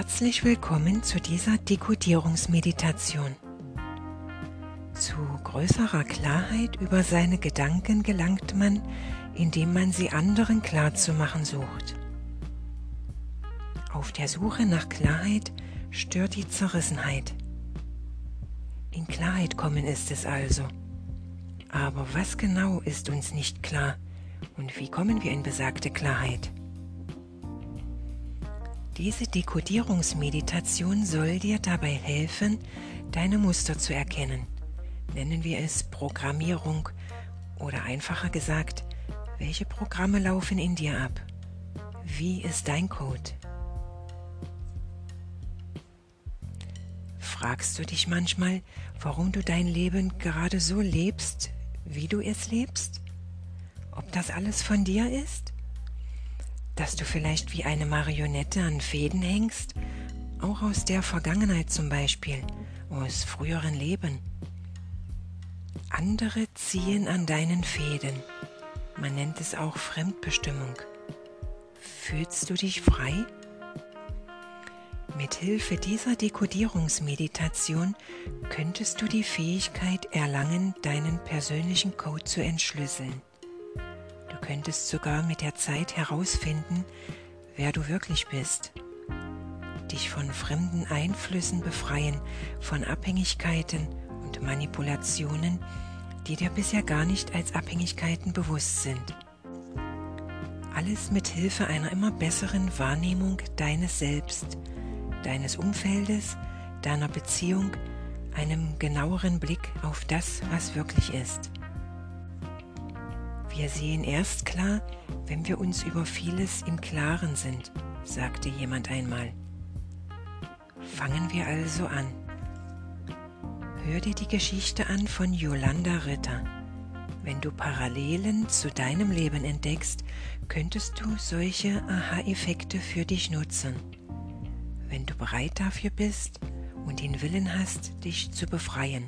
Herzlich willkommen zu dieser Dekodierungsmeditation. Zu größerer Klarheit über seine Gedanken gelangt man, indem man sie anderen klarzumachen sucht. Auf der Suche nach Klarheit stört die Zerrissenheit. In Klarheit kommen ist es also. Aber was genau ist uns nicht klar und wie kommen wir in besagte Klarheit? Diese Dekodierungsmeditation soll dir dabei helfen, deine Muster zu erkennen. Nennen wir es Programmierung oder einfacher gesagt, welche Programme laufen in dir ab? Wie ist dein Code? Fragst du dich manchmal, warum du dein Leben gerade so lebst, wie du es lebst? Ob das alles von dir ist? Dass du vielleicht wie eine Marionette an Fäden hängst, auch aus der Vergangenheit zum Beispiel, aus früheren Leben. Andere ziehen an deinen Fäden. Man nennt es auch Fremdbestimmung. Fühlst du dich frei? Mit Hilfe dieser Dekodierungsmeditation könntest du die Fähigkeit erlangen, deinen persönlichen Code zu entschlüsseln könntest sogar mit der Zeit herausfinden, wer du wirklich bist. Dich von fremden Einflüssen befreien, von Abhängigkeiten und Manipulationen, die dir bisher gar nicht als Abhängigkeiten bewusst sind. Alles mit Hilfe einer immer besseren Wahrnehmung deines Selbst, deines Umfeldes, deiner Beziehung, einem genaueren Blick auf das, was wirklich ist. Wir sehen erst klar, wenn wir uns über vieles im Klaren sind, sagte jemand einmal. Fangen wir also an. Hör dir die Geschichte an von Yolanda Ritter. Wenn du Parallelen zu deinem Leben entdeckst, könntest du solche Aha-Effekte für dich nutzen. Wenn du bereit dafür bist und den Willen hast, dich zu befreien.